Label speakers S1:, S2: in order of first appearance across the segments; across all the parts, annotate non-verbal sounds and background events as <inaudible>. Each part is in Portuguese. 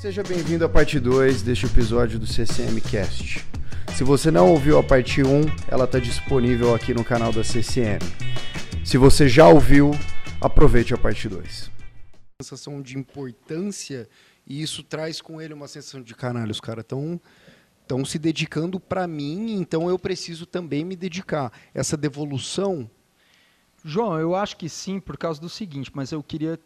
S1: Seja bem-vindo à parte 2 deste episódio do CCM Cast. Se você não ouviu a parte 1, ela está disponível aqui no canal da CCM. Se você já ouviu, aproveite a parte 2. Sensação de importância e isso traz com ele uma sensação de caralho, os caras estão estão se dedicando para mim, então eu preciso também me dedicar. Essa devolução.
S2: João, eu acho que sim, por causa do seguinte, mas eu queria.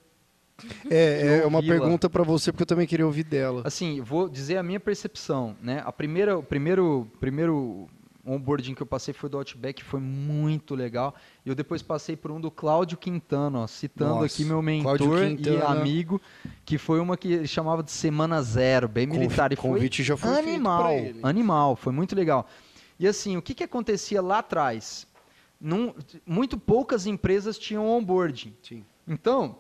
S1: É, <laughs> é uma pergunta para você, porque eu também queria ouvir dela.
S2: Assim, vou dizer a minha percepção. Né? A primeira, o primeiro, primeiro onboarding que eu passei foi do Outback, foi muito legal. E eu depois passei por um do Cláudio Quintano, ó, citando Nossa, aqui meu mentor e amigo, que foi uma que ele chamava de Semana Zero, bem militar.
S1: E convite
S2: foi
S1: já foi
S2: animal, animal, foi muito legal. E assim, o que, que acontecia lá atrás? Num, muito poucas empresas tinham onboarding. Sim. Então,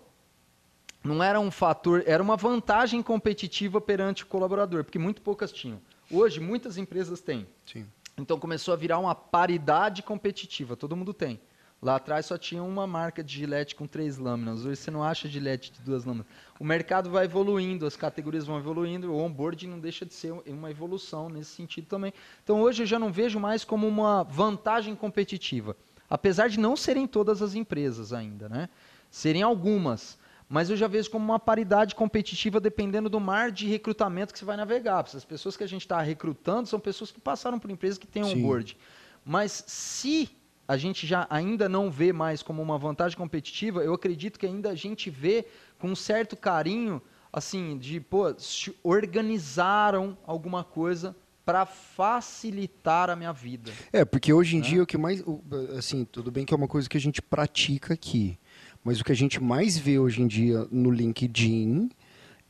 S2: não era um fator, era uma vantagem competitiva perante o colaborador, porque muito poucas tinham. Hoje, muitas empresas têm. Sim. Então começou a virar uma paridade competitiva, todo mundo tem. Lá atrás só tinha uma marca de gilete com três lâminas. Hoje você não acha gilete de duas lâminas. O mercado vai evoluindo, as categorias vão evoluindo, o onboarding não deixa de ser uma evolução nesse sentido também. Então hoje eu já não vejo mais como uma vantagem competitiva. Apesar de não serem todas as empresas ainda, né? Serem algumas mas eu já vejo como uma paridade competitiva dependendo do mar de recrutamento que você vai navegar. As pessoas que a gente está recrutando são pessoas que passaram por empresas que têm um board. Mas se a gente já ainda não vê mais como uma vantagem competitiva, eu acredito que ainda a gente vê com um certo carinho, assim, de, pô, organizaram alguma coisa para facilitar a minha vida.
S1: É, porque hoje em né? dia o que mais, assim, tudo bem que é uma coisa que a gente pratica aqui, mas o que a gente mais vê hoje em dia no LinkedIn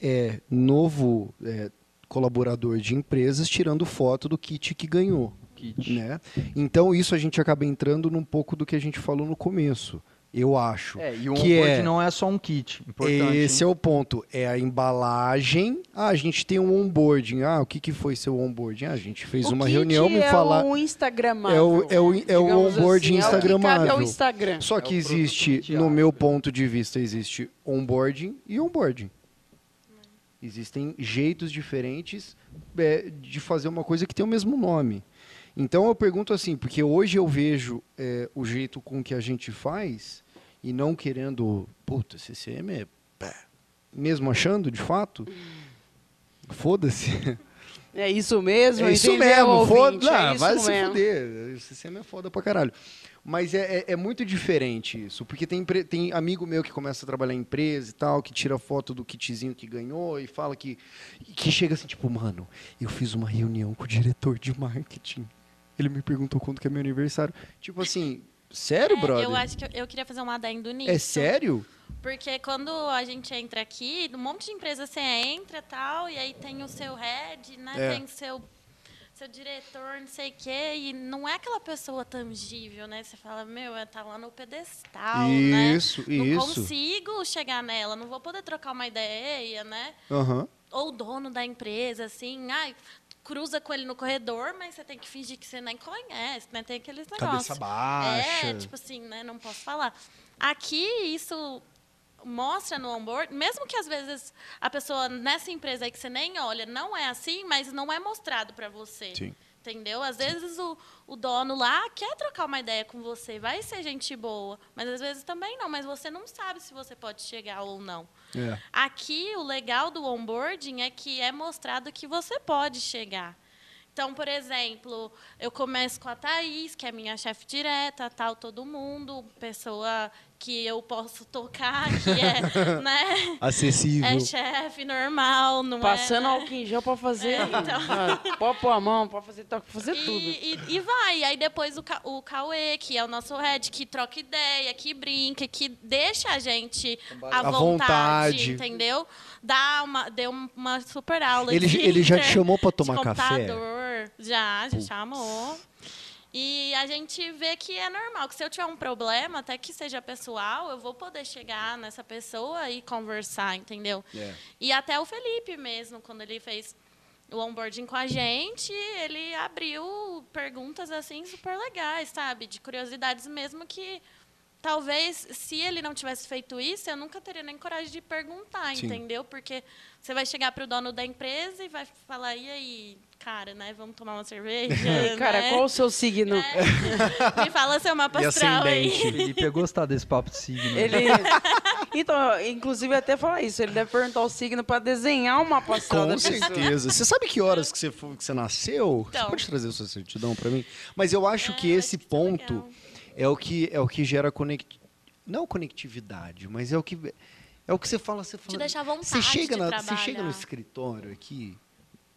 S1: é novo é, colaborador de empresas tirando foto do kit que ganhou. Kit. Né? Então isso a gente acaba entrando num pouco do que a gente falou no começo eu acho.
S2: É, e o que é, não é só um kit. Importante,
S1: esse hein? é o ponto. É a embalagem. Ah, a gente tem um onboarding. Ah, o que, que foi seu onboarding? Ah, a gente fez o uma reunião me
S3: é
S1: falar.
S3: O Instagramável.
S1: É o, é o, é o onboarding assim, Instagramável. É
S3: o, Instagram.
S1: Só que é existe, no meu ponto de vista, existe onboarding e onboarding. Existem jeitos diferentes é, de fazer uma coisa que tem o mesmo nome. Então eu pergunto assim, porque hoje eu vejo é, o jeito com que a gente faz e não querendo, puta, CCM é. Pá. Mesmo achando, de fato, foda-se. <laughs>
S3: É isso mesmo,
S1: é isso mesmo, foda é vai se fuder. O CCM é foda pra caralho. Mas é, é, é, muito diferente isso, porque tem, tem amigo meu que começa a trabalhar em empresa e tal, que tira foto do kitzinho que ganhou e fala que. que chega assim, tipo, mano, eu fiz uma reunião com o diretor de marketing. Ele me perguntou quando que é meu aniversário. Tipo assim, Sério,
S4: é,
S1: brother?
S4: Eu acho que eu, eu, queria fazer um adendo nisso.
S1: É sério?
S4: Porque quando a gente entra aqui, um monte de empresa você entra tal, e aí tem o seu head, né? É. Tem o seu, seu diretor, não sei o quê, e não é aquela pessoa tangível, né? Você fala, meu, tá lá no pedestal,
S1: isso,
S4: né?
S1: Isso,
S4: Não consigo chegar nela, não vou poder trocar uma ideia, né?
S1: Uhum.
S4: Ou o dono da empresa, assim, ai, cruza com ele no corredor, mas você tem que fingir que você nem conhece, né? Tem aqueles negócios.
S1: Cabeça baixa.
S4: É, tipo assim, né? Não posso falar. Aqui, isso mostra no onboard, mesmo que às vezes a pessoa nessa empresa aí que você nem olha não é assim, mas não é mostrado para você.
S1: Sim.
S4: Entendeu? Às vezes o, o dono lá quer trocar uma ideia com você, vai ser gente boa, mas às vezes também não, mas você não sabe se você pode chegar ou não.
S1: É.
S4: Aqui, o legal do onboarding é que é mostrado que você pode chegar. Então, por exemplo, eu começo com a Thaís, que é minha chefe direta, tal, todo mundo, pessoa que eu posso tocar, que é, <laughs> né?
S1: Acessível.
S4: É chefe normal, não
S3: Passando
S4: é,
S3: né? álcool em gel para fazer. É, então. Ah, pode pôr a mão, pode fazer, fazer
S4: e,
S3: tudo.
S4: E, e, vai. Aí depois o, o Cauê, que é o nosso head, que troca ideia, que brinca, que deixa a gente à vontade, vontade, entendeu? Dá uma, deu uma super aula.
S1: Ele,
S4: de,
S1: ele já te chamou para tomar café?
S4: Já, já chamou. E a gente vê que é normal, que se eu tiver um problema, até que seja pessoal, eu vou poder chegar nessa pessoa e conversar, entendeu?
S1: Yeah.
S4: E até o Felipe mesmo, quando ele fez o onboarding com a gente, ele abriu perguntas assim super legais, sabe? De curiosidades mesmo que talvez, se ele não tivesse feito isso, eu nunca teria nem coragem de perguntar,
S1: Sim.
S4: entendeu? Porque você vai chegar para o dono da empresa e vai falar, e aí, cara, né? Vamos tomar uma <laughs> cerveja?
S3: Cara,
S4: né?
S3: qual o seu signo?
S4: É. <laughs> Me fala seu mapa
S1: E
S4: astral aí.
S1: ascendente?
S2: Felipe ia gostar desse papo de signo.
S3: Ele. <laughs> Então, inclusive até falar isso, ele deve perguntar o signo pra desenhar uma passada
S1: Com certeza. Você sabe que horas que você, foi- que você nasceu? Você
S4: Então.
S1: pode trazer a sua certidão pra mim? Mas eu acho que
S4: Ah,
S1: esse
S4: acho que
S1: ponto
S4: legal.
S1: é o que é o que gera conect... não conectividade, mas é o que é o que você fala, você fala.
S4: deixa à vontade
S1: você chega
S4: de
S1: na, você chega no escritório aqui,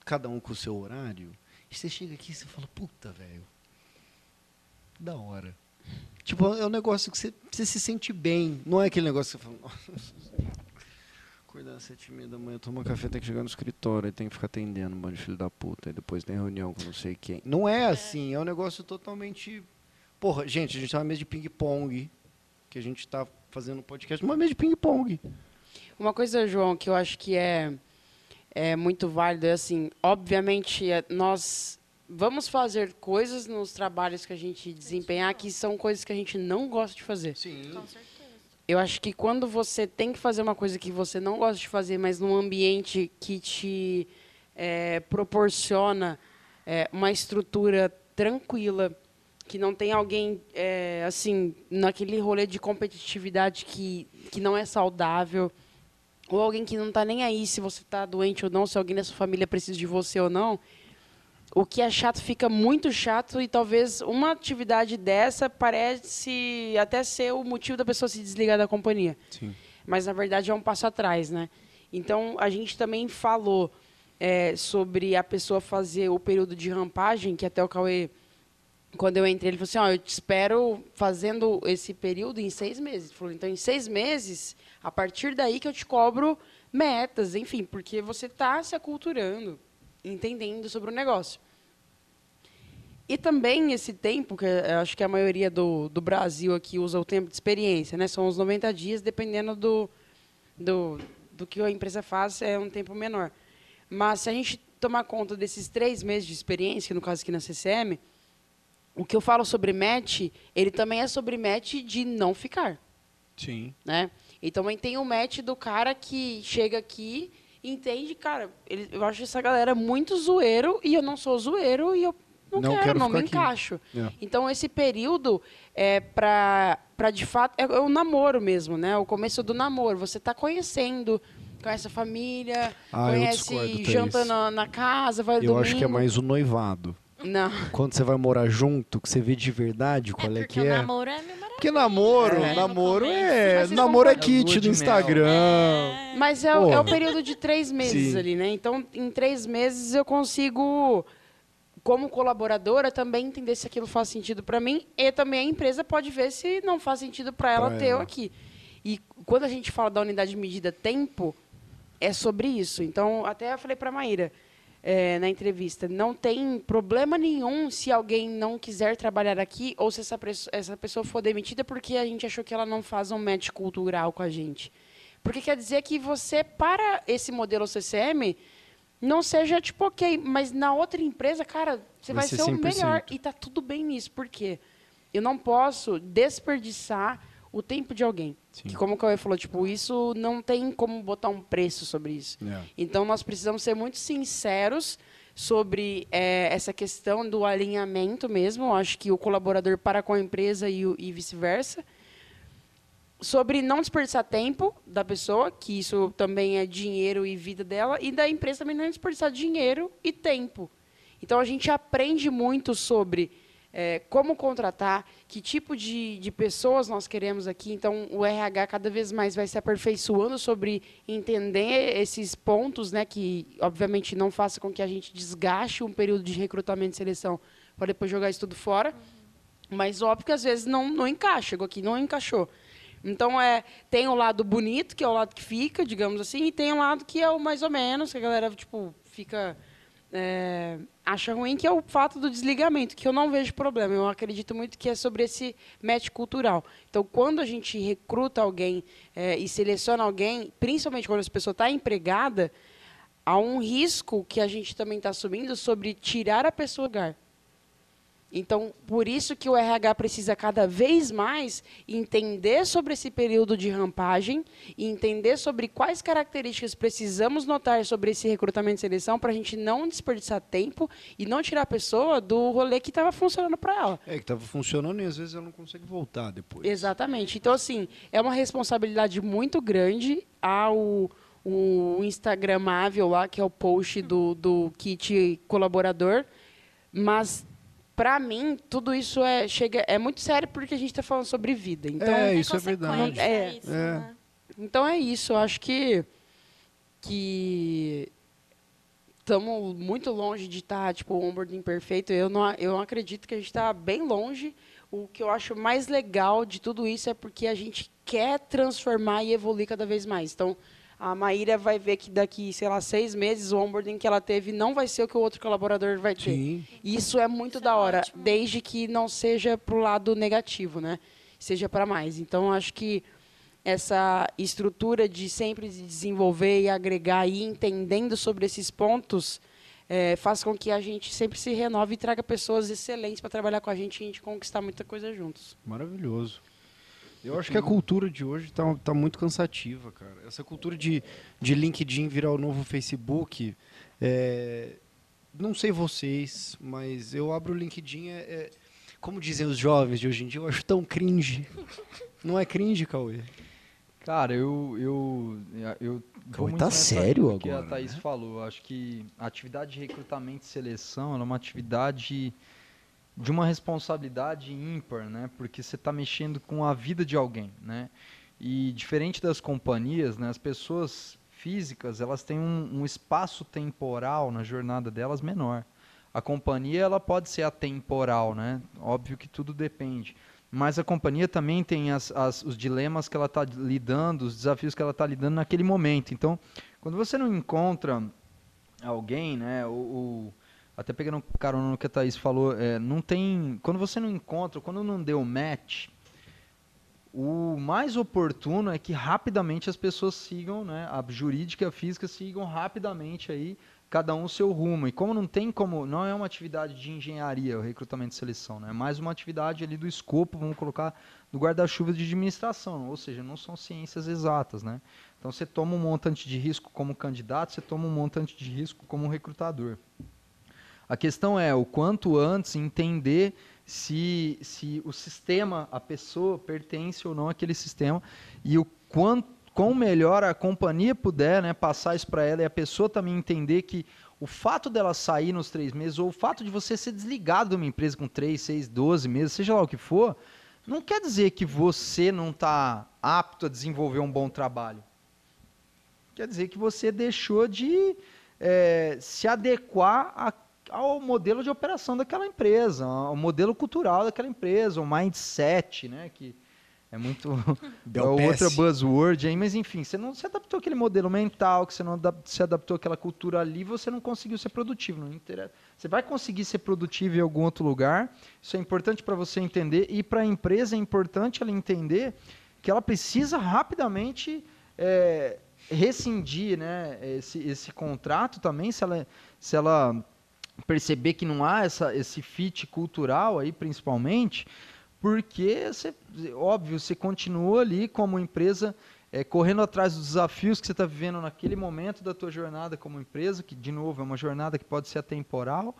S1: cada um com o seu horário, e você chega aqui e você fala, puta, velho. Da hora. Tipo, é um negócio que você, você se sente bem. Não é aquele negócio que você fala, acordar <laughs> às sete e meia da manhã, tomar café, tem que chegar no escritório, tem que ficar atendendo um monte de filho da puta, aí depois tem reunião com não sei quem. Não é assim, é um negócio totalmente. Porra, gente, a gente tá numa mesa de ping-pong, que a gente tá fazendo um podcast numa mesa de ping-pong.
S3: Uma coisa, João, que eu acho que é, é muito válido é assim, obviamente, é- nós vamos fazer coisas nos trabalhos que a gente desempenhar que são coisas que a gente não gosta de fazer.
S1: Sim.
S4: Com certeza.
S3: Eu acho que quando você tem que fazer uma coisa que você não gosta de fazer, mas num ambiente que te é, proporciona é, uma estrutura tranquila, que não tem alguém, é, assim, naquele rolê de competitividade que, que não é saudável, ou alguém que não está nem aí se você está doente ou não, se alguém da sua família precisa de você ou não, o que é chato fica muito chato e talvez uma atividade dessa parece até ser o motivo da pessoa se desligar da companhia.
S1: Sim.
S3: Mas na verdade é um passo atrás, né? Então a gente também falou é, sobre a pessoa fazer o período de rampagem, que até o Cauê, quando eu entrei, ele falou assim, ó, eu te espero fazendo esse período em seis meses. Ele falou, então em seis meses, a partir daí que eu te cobro metas, enfim, porque você está se aculturando, entendendo sobre o negócio. E também esse tempo, que eu acho que a maioria do, do Brasil aqui usa o tempo de experiência, né? São os 90 dias, dependendo do, do, do que a empresa faz, é um tempo menor. Mas se a gente tomar conta desses três meses de experiência, no caso aqui na CCM, o que eu falo sobre match, ele também é sobre match de não ficar
S1: Sim.
S3: né? E também tem o match do cara que chega aqui e entende, cara, ele, eu acho essa galera muito zoeiro e eu não sou zoeiro e eu não,
S1: Não
S3: quero,
S1: quero
S3: não me
S1: aqui.
S3: encaixo.
S1: É.
S3: Então esse período é para para de fato é, é o namoro mesmo, né? O começo do namoro, você tá conhecendo, conhece a família,
S1: Ah,
S3: conhece
S1: discordo,
S3: janta na, na casa, vai
S1: Eu
S3: domingo.
S1: acho que é mais o noivado.
S3: Não.
S1: Quando você vai morar junto, que você vê de verdade qual é,
S4: é
S1: que
S4: porque o
S1: é.
S4: namoro é.
S1: Porque namoro,
S3: É.
S1: namoro é. Namoro é kit do. Instagram.
S3: Mas é, o- é o período de três meses
S1: Sim.
S3: ali, né? Então, em três meses eu consigo, como colaboradora, também entender se aquilo faz sentido para mim e também a empresa pode ver se não faz sentido para ela
S1: Pra
S3: ter eu
S1: ela.
S3: aqui. E quando a gente fala da unidade de medida tempo, é sobre isso. Então, até eu falei para a Maíra é, na entrevista, não tem problema nenhum se alguém não quiser trabalhar aqui ou se essa, essa pessoa for demitida porque a gente achou que ela não faz um match cultural com a gente. Porque quer dizer que você, para esse modelo CCM, não seja tipo, ok, mas na outra empresa, cara, você
S1: Vai
S3: vai,
S1: ser
S3: ser, o
S1: 100%.
S3: melhor. E tá tudo bem nisso. Por quê? Eu não posso desperdiçar o tempo de alguém.
S1: Sim.
S3: Que como o Cauê falou, tipo, isso não tem como botar um preço sobre isso.
S1: É.
S3: Então, nós precisamos ser muito sinceros sobre eh, essa questão do alinhamento mesmo. Eu acho que o colaborador para com a empresa e, e vice-versa. Sobre não desperdiçar tempo da pessoa, que isso também é dinheiro e vida dela, e da empresa também não desperdiçar dinheiro e tempo. Então, a gente aprende muito sobre eh, como contratar, que tipo de, de pessoas nós queremos aqui. Então, o RH cada vez mais vai se aperfeiçoando sobre entender esses pontos, né, que obviamente não faça com que a gente desgaste um período de recrutamento e seleção para depois jogar isso tudo fora. Mas óbvio que às vezes não, não encaixa, chegou aqui não encaixou. Então é, tem o lado bonito, que é o lado que fica, digamos assim, e tem o lado que é o mais ou menos, que a galera tipo fica é, acha ruim, que é o fato do desligamento, que eu não vejo problema. Eu acredito muito que é sobre esse match cultural. Então, quando a gente recruta alguém é, e seleciona alguém, principalmente quando essa pessoa está empregada, há um risco que a gente também está assumindo sobre tirar a pessoa do lugar. Então, por isso que o RH precisa cada vez mais entender sobre esse período de rampagem e entender sobre quais características precisamos notar sobre esse recrutamento e seleção para a gente não desperdiçar tempo e não tirar a pessoa do rolê que estava funcionando para ela.
S1: É, que estava funcionando e às vezes ela não consegue voltar depois.
S3: Exatamente. Então, assim, é uma responsabilidade muito grande ao o Instagramável lá, que é o post do, do kit colaborador, mas para mim, tudo isso é, chega, é muito sério porque a gente está falando sobre vida. Então,
S1: é, isso é verdade.
S3: É, isso, é. Né? Então é isso. Eu acho que que estamos muito longe de estar tá, tipo o onboarding perfeito. Eu não, eu não acredito que a gente está bem longe. O que eu acho mais legal de tudo isso é porque a gente quer transformar e evoluir cada vez mais. Então, a Maíra vai ver que daqui, sei lá, seis meses, o onboarding que ela teve não vai ser o que o outro colaborador vai ter. Sim. Isso é muito Isso da é hora, ótimo. desde que não seja para o lado negativo, né? Seja para mais. Então, acho que essa estrutura de sempre desenvolver e agregar e entendendo sobre esses pontos é, faz com que a gente sempre se renove e traga pessoas excelentes para trabalhar com a gente e a gente conquistar muita coisa juntos.
S1: Maravilhoso. Eu acho que a cultura de hoje está tá muito cansativa, cara. Essa cultura de, de LinkedIn virar o novo Facebook. É, não sei vocês, mas eu abro o LinkedIn, é, é, como dizem os jovens de hoje em dia, eu acho tão cringe. Não é cringe, Cauê?
S2: Cara, eu. eu, eu
S1: Cauê tá sério agora.
S2: que a Thaís
S1: né?
S2: falou. Acho que a atividade de recrutamento e seleção é uma atividade de uma responsabilidade ímpar, né? Porque você está mexendo com a vida de alguém, né? E diferente das companhias, né? As pessoas físicas elas têm um, um espaço temporal na jornada delas menor. A companhia ela pode ser atemporal, né? Óbvio que tudo depende. Mas a companhia também tem as, as, os dilemas que ela está lidando, os desafios que ela está lidando naquele momento. Então, quando você não encontra alguém, né? O, o até pegando carona no que a Thaís falou, é, não tem. Quando você não encontra, quando não deu match, o mais oportuno é que rapidamente as pessoas sigam, né, a jurídica e a física sigam rapidamente aí cada um o seu rumo. E como não tem como, não é uma atividade de engenharia, o recrutamento e seleção, né, é mais uma atividade ali do escopo, vamos colocar no guarda-chuva de administração, ou seja, não são ciências exatas, né? Então você toma um montante de risco como candidato, você toma um montante de risco como recrutador. A questão é o quanto antes entender se, se o sistema, a pessoa pertence ou não àquele sistema e o quanto quão melhor a companhia puder né, passar isso para ela e a pessoa também entender que o fato dela sair nos três meses ou o fato de você ser desligado de uma empresa com três, seis, doze meses, seja lá o que for, não quer dizer que você não está apto a desenvolver um bom trabalho. Quer dizer que você deixou de é, se adequar a ao modelo de operação daquela empresa, ao modelo cultural daquela empresa, o mindset, né, que é muito <laughs> é outra buzzword aí, mas enfim, você não se adaptou àquele modelo mental, que você não se adaptou àquela cultura ali, você não conseguiu ser produtivo, não interessa. Você vai conseguir ser produtivo em algum outro lugar. Isso é importante para você entender e para a empresa é importante ela entender que ela precisa rapidamente é, rescindir, né, esse, esse contrato também, se ela se ela perceber que não há essa, esse fit cultural aí, principalmente, porque, você, óbvio, você continua ali como empresa é, correndo atrás dos desafios que você está vivendo naquele momento da tua jornada como empresa, que, de novo, é uma jornada que pode ser atemporal,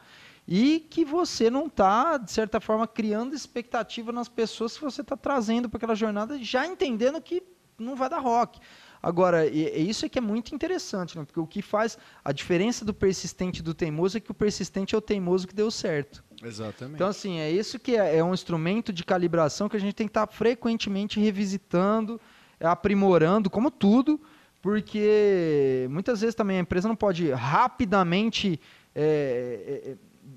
S2: e que você não está, de certa forma, criando expectativa nas pessoas que você está trazendo para aquela jornada, já entendendo que não vai dar rock. Agora, e, e isso é que é muito interessante, né? porque o que faz a diferença do persistente e do teimoso é que o persistente é o teimoso que deu certo.
S1: Exatamente.
S2: Então, assim, é isso que é, é um instrumento de calibração que a gente tem que estar tá frequentemente revisitando, aprimorando, como tudo, porque muitas vezes também a empresa não pode rapidamente é,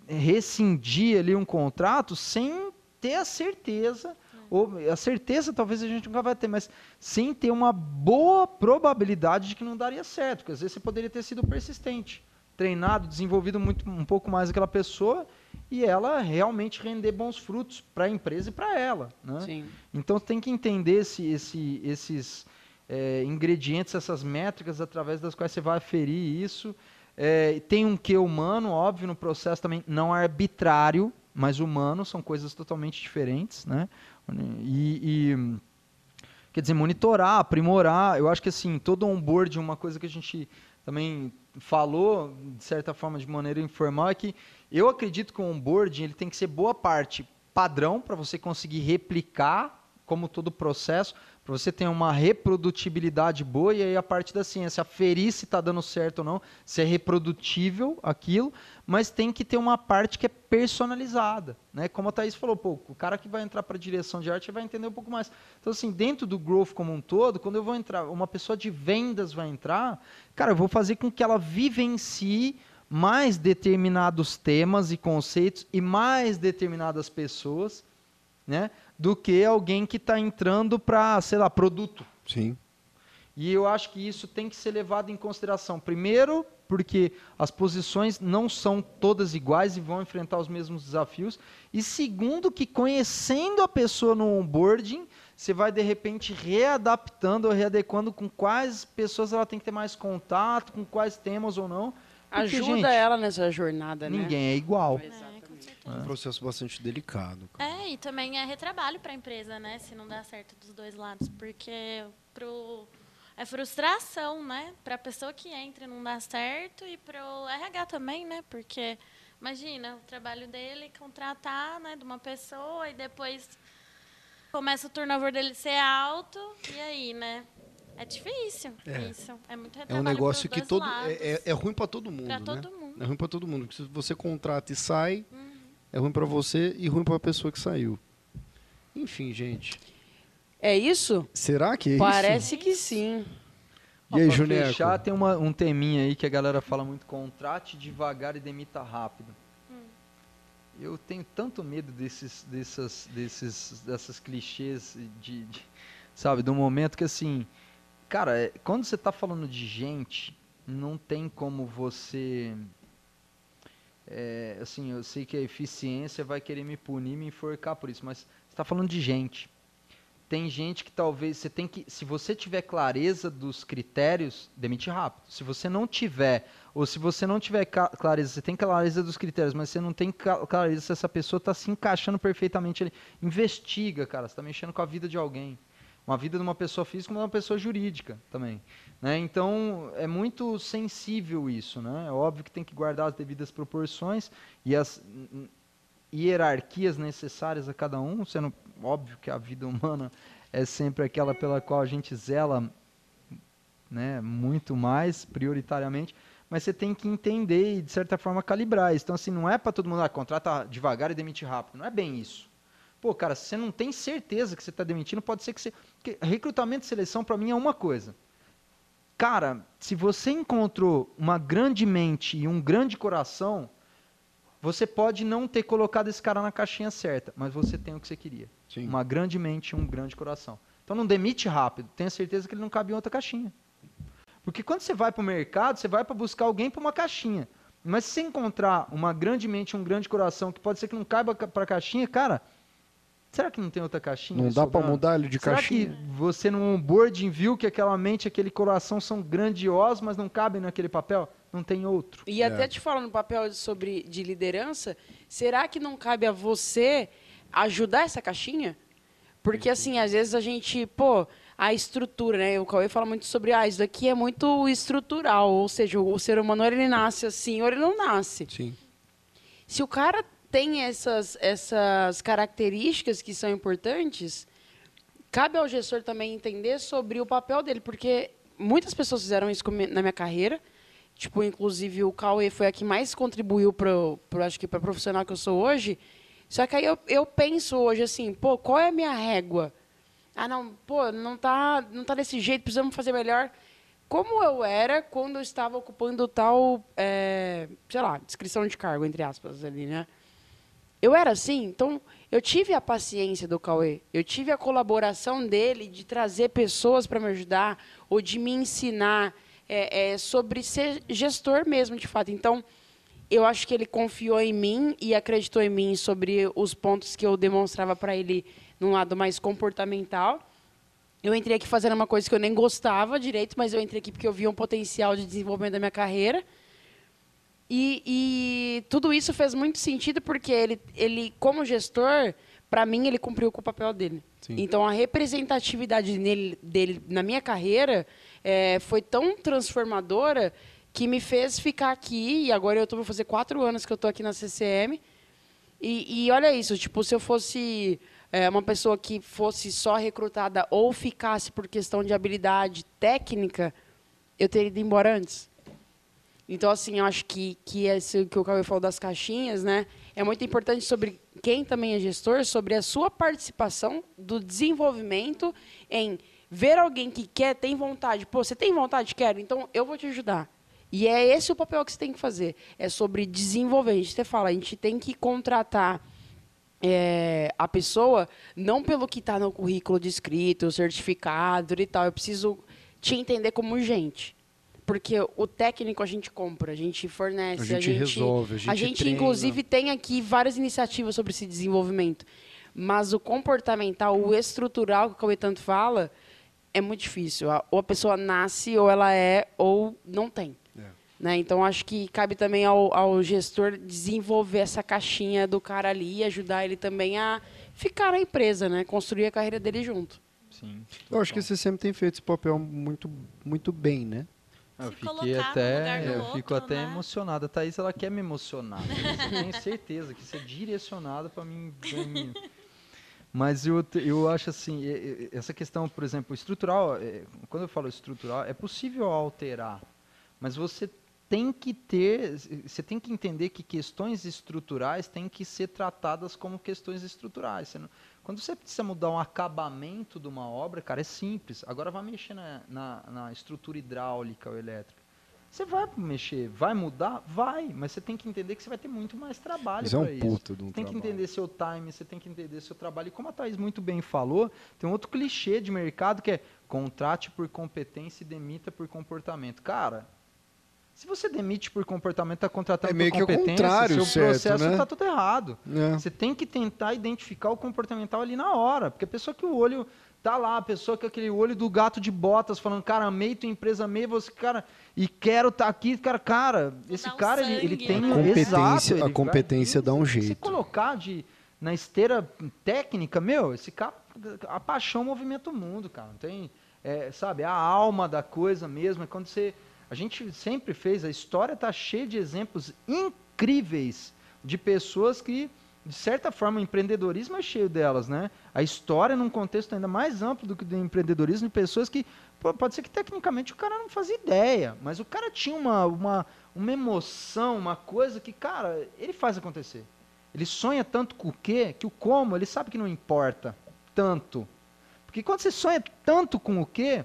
S2: é, é rescindir ali um contrato sem ter a certeza ou a certeza talvez a gente nunca vai ter, mas sem ter uma boa probabilidade de que não daria certo, porque às vezes você poderia ter sido persistente, treinado, desenvolvido muito, um pouco mais aquela pessoa e ela realmente render bons frutos para a empresa e para ela. Né? Sim. Então tem que entender esse, esse, esses é, ingredientes, essas métricas através das quais você vai aferir isso. É, tem um que humano, óbvio, no processo também não arbitrário, mas humano, são coisas totalmente diferentes, né? E, e, quer dizer, monitorar, aprimorar, eu acho que assim, todo onboard, uma coisa que a gente também falou, de certa forma, de maneira informal, é que eu acredito que o onboarding ele tem que ser boa parte padrão para você conseguir replicar como todo o processo, para você ter uma reprodutibilidade boa e aí a parte da ciência, aferir se está dando certo ou não, se é reprodutível aquilo, mas tem que ter uma parte que é personalizada, né? Como a Thaís falou, pô, o cara que vai entrar para direção de arte vai entender um pouco mais. Então assim, dentro do growth como um todo, quando eu vou entrar, uma pessoa de vendas vai entrar, cara, eu vou fazer com que ela vivencie mais determinados temas e conceitos e mais determinadas pessoas, né? Do que alguém que está entrando para, sei lá, produto.
S1: Sim.
S2: E eu acho que isso tem que ser levado em consideração. Primeiro, porque as posições não são todas iguais e vão enfrentar os mesmos desafios. E segundo, que conhecendo a pessoa no onboarding, você vai de repente readaptando ou readequando com quais pessoas ela tem que ter mais contato, com quais temas ou não.
S3: Porque, Ajuda gente, ela nessa jornada,
S2: né? Ninguém é igual.
S4: Exato.
S1: É um processo bastante delicado.
S4: Cara. É, e também é retrabalho para a empresa, né? Se não dá certo dos dois lados. Porque pro, é frustração, né? Para a pessoa que entra não dá certo e para o RH também, né? Porque, imagina, o trabalho dele contratar né, de uma pessoa e depois começa o turnover dele ser alto. E aí, né? É difícil é. isso. É muito
S1: É um negócio que todo é, é, é, ruim para todo mundo. Para
S4: né? todo mundo.
S1: É ruim para todo mundo. Porque se você contrata e sai, hum. É ruim para você e ruim para a pessoa que saiu. Enfim, gente.
S3: É isso?
S1: Será que é
S3: Parece
S1: isso?
S3: que sim.
S2: E aí, Juneco? fechar, tem uma, um teminha aí que a galera fala muito, contrate devagar e demita rápido. Hum. Eu tenho tanto medo desses, dessas, desses, dessas clichês de, de, sabe, do momento que assim, cara, é, quando você está falando de gente, não tem como você é, assim, eu sei que a eficiência vai querer me punir, me enforcar por isso, mas você está falando de gente. Tem gente que talvez você tem que, se você tiver clareza dos critérios, demite rápido. Se você não tiver, ou se você não tiver clareza, você tem clareza dos critérios, mas você não tem clareza se essa pessoa está se encaixando perfeitamente ali, investiga, cara. Você está mexendo com a vida de alguém uma vida de uma pessoa física, mas uma pessoa jurídica também. Né? Então, é muito sensível isso. Né? É óbvio que tem que guardar as devidas proporções e as hierarquias necessárias a cada um, sendo óbvio que a vida humana é sempre aquela pela qual a gente zela né, muito mais, prioritariamente, mas você tem que entender e, de certa forma, calibrar isso. Então, assim, não é para todo mundo, ah, contrata devagar e demite rápido. Não é bem isso. Pô, cara, se você não tem certeza que você está demitindo, pode ser que você. Porque recrutamento e seleção, para mim, é uma coisa. Cara, se você encontrou uma grande mente e um grande coração, você pode não ter colocado esse cara na caixinha certa, mas você tem o que você queria. Sim. Uma grande mente e um grande coração. Então não demite rápido, tenha certeza que ele não cabe em outra caixinha. Porque quando você vai para o mercado, você vai para buscar alguém para uma caixinha. Mas se você encontrar uma grande mente e um grande coração que pode ser que não caiba para a caixinha, cara, Será que não tem outra caixinha?
S1: Não dá para mudar ele de
S2: Será
S1: caixinha?
S2: Será que você no onboarding viu que aquela mente, aquele coração são grandiosos, mas não cabem naquele papel? Não tem outro.
S3: E é. até te falando no papel sobre de liderança, será que não cabe a você ajudar essa caixinha? Porque assim, às vezes a gente, pô, a estrutura, né? O Cauê fala muito sobre, ah, isso daqui é muito estrutural, ou seja, o ser humano ele nasce assim, ou ele não nasce.
S1: Sim.
S3: Se o cara tem essas, essas características que são importantes, cabe ao gestor também entender sobre o papel dele, porque muitas pessoas fizeram isso na minha carreira. Tipo, inclusive o Cauê foi a que mais contribuiu para, acho que para profissional que eu sou hoje. Só que aí eu, eu penso hoje assim, pô, qual é a minha régua? Ah, não, pô, não tá, não tá desse jeito, precisamos fazer melhor. Como eu era quando eu estava ocupando tal, é, sei lá, descrição de cargo, entre aspas, ali, né? Eu era assim, então eu tive a paciência do Cauê, eu tive a colaboração dele de trazer pessoas para me ajudar ou de me ensinar é, é, sobre ser gestor mesmo, de fato. Então, eu acho que ele confiou em mim e acreditou em mim sobre os pontos que eu demonstrava para ele num lado mais comportamental. Eu entrei aqui fazendo uma coisa que eu nem gostava direito, mas eu entrei aqui porque eu via um potencial de desenvolvimento da minha carreira. E, e tudo isso fez muito sentido porque ele, ele como gestor, para mim, ele cumpriu com o papel dele.
S1: Sim.
S3: Então, a representatividade nele, dele na minha carreira é, foi tão transformadora que me fez ficar aqui. E agora eu vou fazer quatro anos que eu estou aqui na CCM. E, e olha isso, tipo, se eu fosse é, uma pessoa que fosse só recrutada ou ficasse por questão de habilidade técnica, eu teria ido embora antes. Então, assim, eu acho que, que esse que o Cauê falou das caixinhas, né? É muito importante sobre quem também é gestor, sobre a sua participação do desenvolvimento em ver alguém que quer, tem vontade. Pô, você tem vontade? Quero. Então, eu vou te ajudar. E é esse o papel que você tem que fazer. É sobre desenvolver. A gente fala, a gente tem que contratar é, a pessoa não pelo que está no currículo de certificado e tal. Eu preciso te entender como gente. Porque o técnico a gente compra, a gente fornece,
S1: A gente,
S3: a gente
S1: resolve, a gente,
S3: a gente,
S1: treina.
S3: inclusive, tem aqui várias iniciativas sobre esse desenvolvimento. Mas o comportamental, o estrutural que o Cauê tanto fala, é muito difícil. A- Ou a pessoa nasce, ou ela é, ou não tem.
S1: É.
S3: Né? Então, acho que cabe também ao, ao gestor desenvolver essa caixinha do cara ali e ajudar ele também a ficar na empresa, né? construir a carreira dele junto.
S2: Sim.
S1: Eu acho que você sempre tem feito esse papel muito, muito bem, né?
S2: Eu
S4: Se colocar no lugar
S2: até,
S4: do
S2: eu
S4: outro,
S2: fico até
S4: né?
S2: emocionado. A Thaís, ela quer me emocionar. Eu tenho certeza que isso é direcionado para mim. pra mim. Mas eu, eu acho assim, essa questão, por exemplo, estrutural, é, quando eu falo estrutural, é possível alterar, mas você tem que ter, você tem que entender que questões estruturais têm que ser tratadas como questões estruturais. Você não- quando você precisa mudar um acabamento de uma obra, cara, é simples. Agora vai mexer na, na, na estrutura hidráulica ou elétrica. Você vai mexer, vai mudar? Vai, mas você tem que entender que você vai ter muito mais trabalho
S1: Mas é um
S2: isso.
S1: puta de um
S2: Você tem que
S1: trabalho.
S2: entender seu time, você tem que entender seu trabalho. E como a Thaís muito bem falou, tem um outro clichê de mercado que é contrate por competência e demita por comportamento. Cara, se você demite por comportamento, está contratando
S1: É meio
S2: por
S1: que o
S2: competência,
S1: contrário,
S2: seu
S1: certo,
S2: processo
S1: né?
S2: está tudo errado.
S1: É.
S2: Você tem que tentar identificar o comportamental ali na hora. Porque a pessoa que o olho tá lá, a pessoa que aquele olho do gato de botas falando, cara, amei tua empresa, amei você, cara, e quero estar aqui, cara, cara, esse
S4: um
S2: cara, ele, ele
S4: sangue,
S2: tem
S4: né?
S2: um
S1: Competência-
S2: exato, ele
S1: a competência dá um
S2: se- Se
S1: jeito.
S2: colocar de, na esteira técnica, meu, esse cara, a paixão movimenta o mundo, cara, não tem, é, sabe, a alma da coisa mesmo, é quando você, a gente sempre fez, a história tá cheia de exemplos incríveis de pessoas que, de certa forma, o empreendedorismo é cheio delas, né? A história num contexto ainda mais amplo do que do empreendedorismo, de pessoas que, pô, pode ser que tecnicamente o cara não fazia ideia, mas o cara tinha uma, uma, uma emoção, uma coisa que, cara, ele faz acontecer. Ele sonha tanto com o quê, que o como, ele sabe que não importa tanto. Porque quando você sonha tanto com o quê,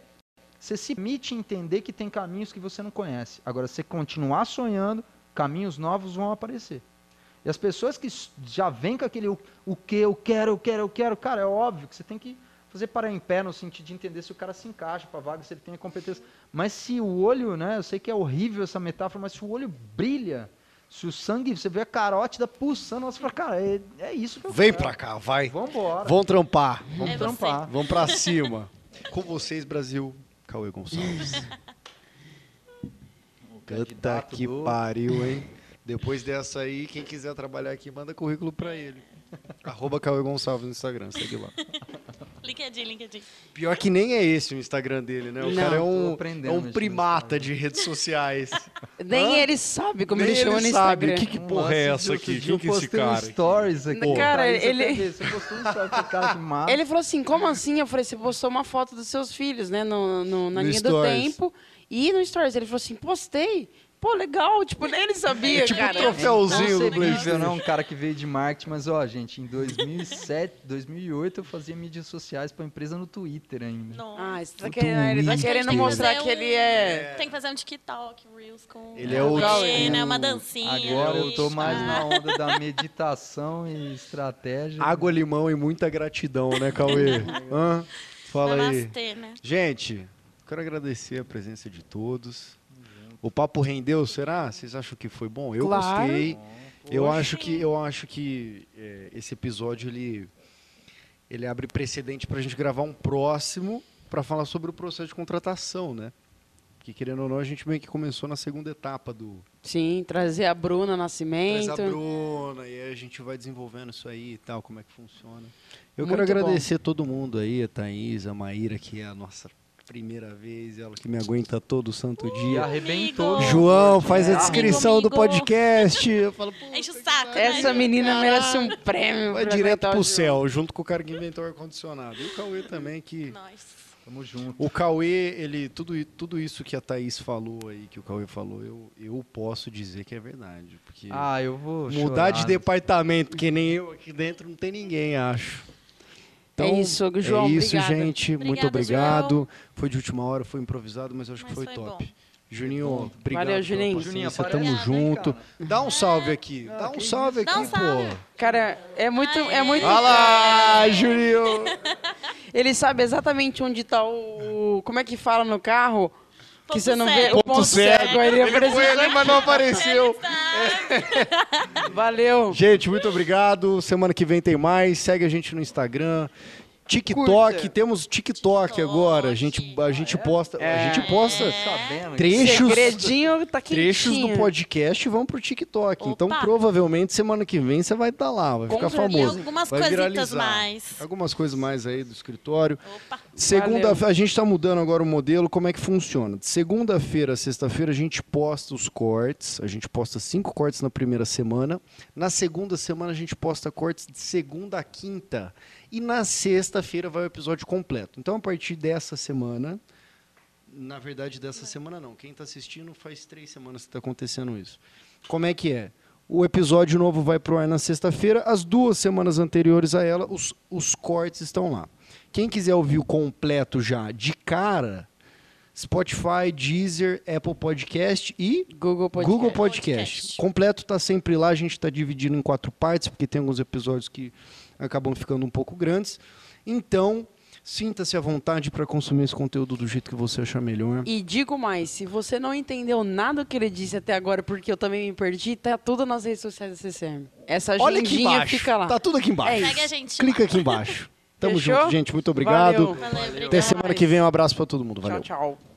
S2: você se permite entender que tem caminhos que você não conhece. Agora, se você continuar sonhando, caminhos novos vão aparecer. E as pessoas que já vêm com aquele o, o que eu quero, eu quero, eu quero, cara, é óbvio que você tem que fazer parar em pé no sentido de entender se o cara se encaixa para a vaga, se ele tem a competência. Mas se o olho, né, eu sei que é horrível essa metáfora, mas se o olho brilha, se o sangue, você vê a carótida pulsando, você fala, cara, é, é isso que eu
S1: Vem pra cá, vai.
S2: Vambora.
S1: Vão trampar.
S2: Vamos
S4: É você.
S2: trampar.
S1: Vamos pra cima. Com vocês, Brasil. Cauê Gonçalves. Puta que
S2: do-
S1: pariu, hein? Depois dessa aí, quem quiser trabalhar aqui, manda currículo pra ele. Arroba Cauê Gonçalves no Instagram, segue lá. <laughs>
S4: LinkedIn, LinkedIn.
S1: Pior que nem é esse o Instagram dele, né? O
S3: Não.
S1: cara é um, é um primata de redes sociais. <laughs>
S3: Nem
S1: Hã?
S3: ele sabe como
S1: Nem
S3: ele chama
S1: ele
S3: no
S1: sabe.
S3: Instagram.
S1: Que, que
S2: Um
S1: porra é essa aqui? Quem que é esse
S2: um
S1: cara? aqui?
S2: stories aqui.
S3: Cara,
S2: Thaís,
S3: ele-
S2: Você postou um com cara que mata.
S3: Ele falou assim, como assim? Eu falei, você postou uma foto dos seus filhos, né? No, no- na
S1: No
S3: linha do
S1: Stories.
S3: tempo. E no Stories. Ele falou assim, postei. Pô, legal. Tipo, nem ele sabia,
S1: É tipo
S3: cara.
S1: um troféuzinho do PlayStation.
S2: não, um cara que veio de marketing, mas ó, gente, em 2007, 2008 eu fazia mídias sociais pra empresa no Twitter ainda.
S4: Não.
S3: Ah, você tá querendo, ele tá querendo
S4: que
S3: mostrar
S4: fazer
S3: que ele
S4: um-
S3: é...
S4: Tem que fazer um TikTok, Reels com
S1: Ele é o-
S4: né? Uma dancinha.
S2: Agora eu tô
S4: isso,
S2: mais na onda da meditação e estratégia.
S1: Água, limão e muita gratidão, né, Cauê? <laughs> Hã? Fala aí.
S4: Namastê, né?
S1: Gente, quero agradecer a presença de todos. O papo rendeu, será? Vocês acham que foi bom? Eu
S3: Claro.
S1: gostei. Eu acho que eu acho que é, esse episódio ele ele abre precedente para a gente gravar um próximo para falar sobre o processo de contratação, né? Porque querendo ou não, a gente meio que começou na segunda etapa do.
S3: Sim, trazer a Bruna Nascimento.
S1: a Bruna, e aí a gente vai desenvolvendo isso aí e tal, como é que funciona. Eu
S3: Muito
S1: quero agradecer todo mundo aí, a Thaís, a Maíra, que é a nossa primeira vez, ela que me aguenta todo santo
S2: E
S1: dia.
S2: arrebentou.
S1: João, faz a
S2: Amigo,
S1: descrição do podcast. Eu falo, <laughs> pô,
S4: Enche o saco, né?
S3: Essa menina merece um prêmio.
S1: vai direto pro céu, junto com o cara que inventou o ar-condicionado. E o Cauê também, que.
S4: Nós.
S2: Tamo junto.
S1: O Cauê, ele, tudo, tudo isso que a Thaís falou aí, que o Cauê falou, eu, eu posso dizer que é verdade. Porque
S2: Ah, eu vou
S1: mudar
S2: chorar.
S1: de departamento, que nem eu aqui dentro, não tem ninguém, acho.
S3: É isso, João,
S1: É isso,
S3: obrigada.
S1: gente. Muito
S4: Obrigada,
S1: obrigado. Foi de última hora, foi improvisado, mas acho que
S4: Mas
S1: foi,
S4: foi
S1: top.
S4: bom.
S1: Juninho, obrigado.
S3: Valeu, Juninho.
S2: Juninho,
S1: tamo junto.
S2: cara.
S1: Dá um salve aqui. Dá um
S2: que
S1: salve aqui,
S4: um
S1: pô.
S4: salve.
S3: Cara, é muito, é muito.
S1: Olha lá, <laughs> Juninho.
S3: Ele sabe exatamente onde tá o. Como é que fala no carro? Que
S4: Ponto
S3: você não vê
S4: cego.
S3: o ponto, cego. Ele apareceu.
S1: Foi ali, mas não apareceu.
S3: Valeu.
S1: Gente, muito obrigado. Semana que vem tem mais. Segue a gente no Instagram. TikTok,
S3: Curta.
S1: temos TikTok,
S4: TikTok.
S1: agora. A gente, a gente posta, a gente posta
S2: Sabendo.
S1: trechos,
S3: Segredinho tá
S1: trechos do podcast e vão pro TikTok.
S4: Opa.
S1: Então, provavelmente semana que vem você vai estar lá, vai
S3: Com
S1: ficar.
S4: E
S1: famoso.
S4: algumas
S1: vai
S4: coisitas
S1: viralizar.
S4: mais.
S1: Algumas coisas mais aí do escritório.
S4: Opa.
S1: Segunda,
S3: Valeu.
S1: a gente está mudando agora o modelo, como é que funciona? De segunda-feira a sexta-feira a gente posta os cortes, a gente posta cinco cortes na primeira semana. Na segunda semana a gente posta cortes de segunda a quinta. E na sexta-feira vai o episódio completo. Então a partir dessa semana, na verdade dessa semana não, quem está assistindo faz três semanas que está acontecendo isso. Como é que é? O episódio novo vai pro ar na sexta-feira. As duas semanas anteriores a ela, os, os cortes estão lá. Quem quiser ouvir o completo já de cara, Spotify, Deezer, Apple Podcast e
S3: Google Podcast.
S1: Google Podcast.
S4: Podcast.
S1: Completo está sempre lá. A gente está dividindo em quatro partes, porque tem alguns episódios que acabam ficando um pouco grandes. Então, sinta-se à vontade para consumir esse conteúdo do jeito que você achar melhor.
S3: E digo mais, se você não entendeu nada do que ele disse até agora, porque eu também me perdi, tá tudo nas redes sociais da CCM. Essa agendinha fica lá.
S1: Tá tudo aqui embaixo.
S3: É isso.
S4: Segue a gente
S1: Clica aqui embaixo. Tamo
S3: Fechou?
S1: junto, gente. Muito obrigado.
S3: Valeu.
S4: Valeu,
S1: Até
S4: obrigada.
S1: semana que vem. Um abraço para todo mundo. Valeu.
S3: Tchau, tchau.